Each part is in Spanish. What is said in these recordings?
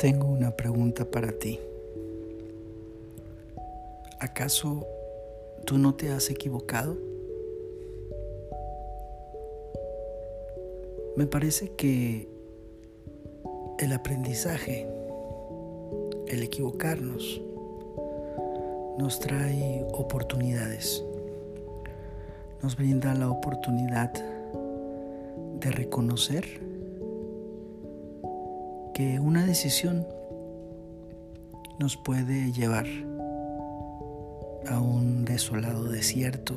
Tengo una pregunta para ti. ¿Acaso tú no te has equivocado? Me parece que el aprendizaje, el equivocarnos, nos trae oportunidades. Nos brinda la oportunidad de reconocer que una decisión nos puede llevar a un desolado desierto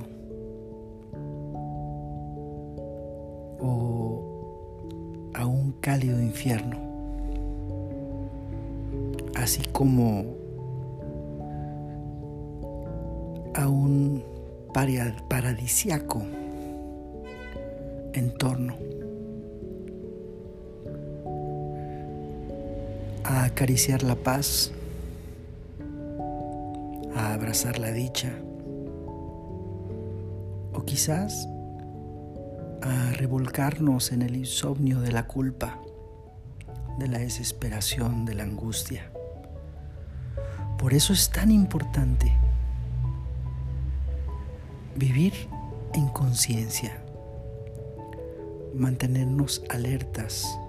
o a un cálido infierno, así como a un paradisiaco entorno. A acariciar la paz, a abrazar la dicha, o quizás a revolcarnos en el insomnio de la culpa, de la desesperación, de la angustia. Por eso es tan importante vivir en conciencia, mantenernos alertas,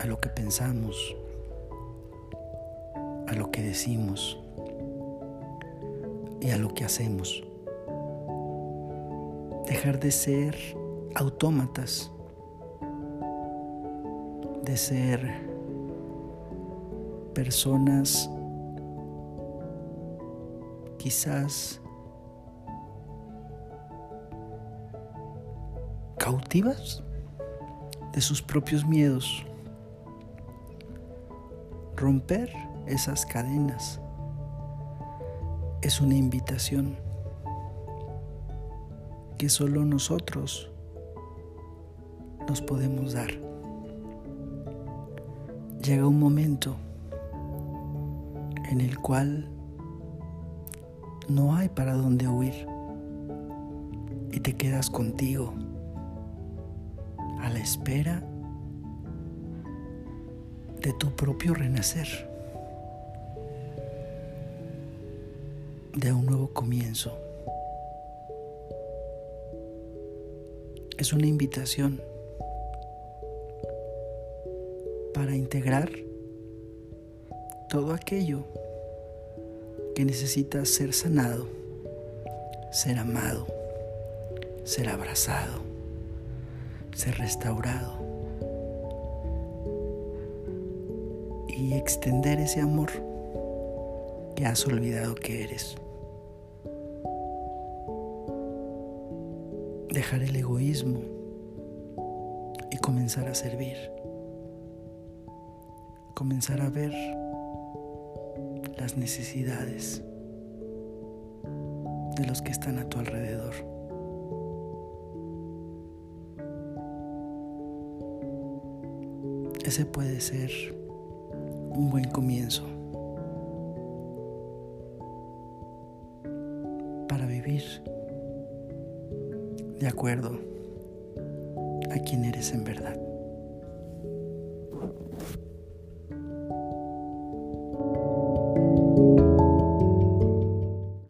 a lo que pensamos, a lo que decimos y a lo que hacemos. Dejar de ser autómatas, de ser personas quizás cautivas de sus propios miedos Romper esas cadenas es una invitación que solo nosotros nos podemos dar. Llega un momento en el cual no hay para dónde huir y te quedas contigo a la espera de tu propio renacer, de un nuevo comienzo. Es una invitación para integrar todo aquello que necesita ser sanado, ser amado, ser abrazado, ser restaurado y extender ese amor que has olvidado que eres. Dejar el egoísmo y comenzar a servir. Comenzar a ver las necesidades de los que están a tu alrededor. Ese puede ser un buen comienzo para vivir de acuerdo a quien eres en verdad.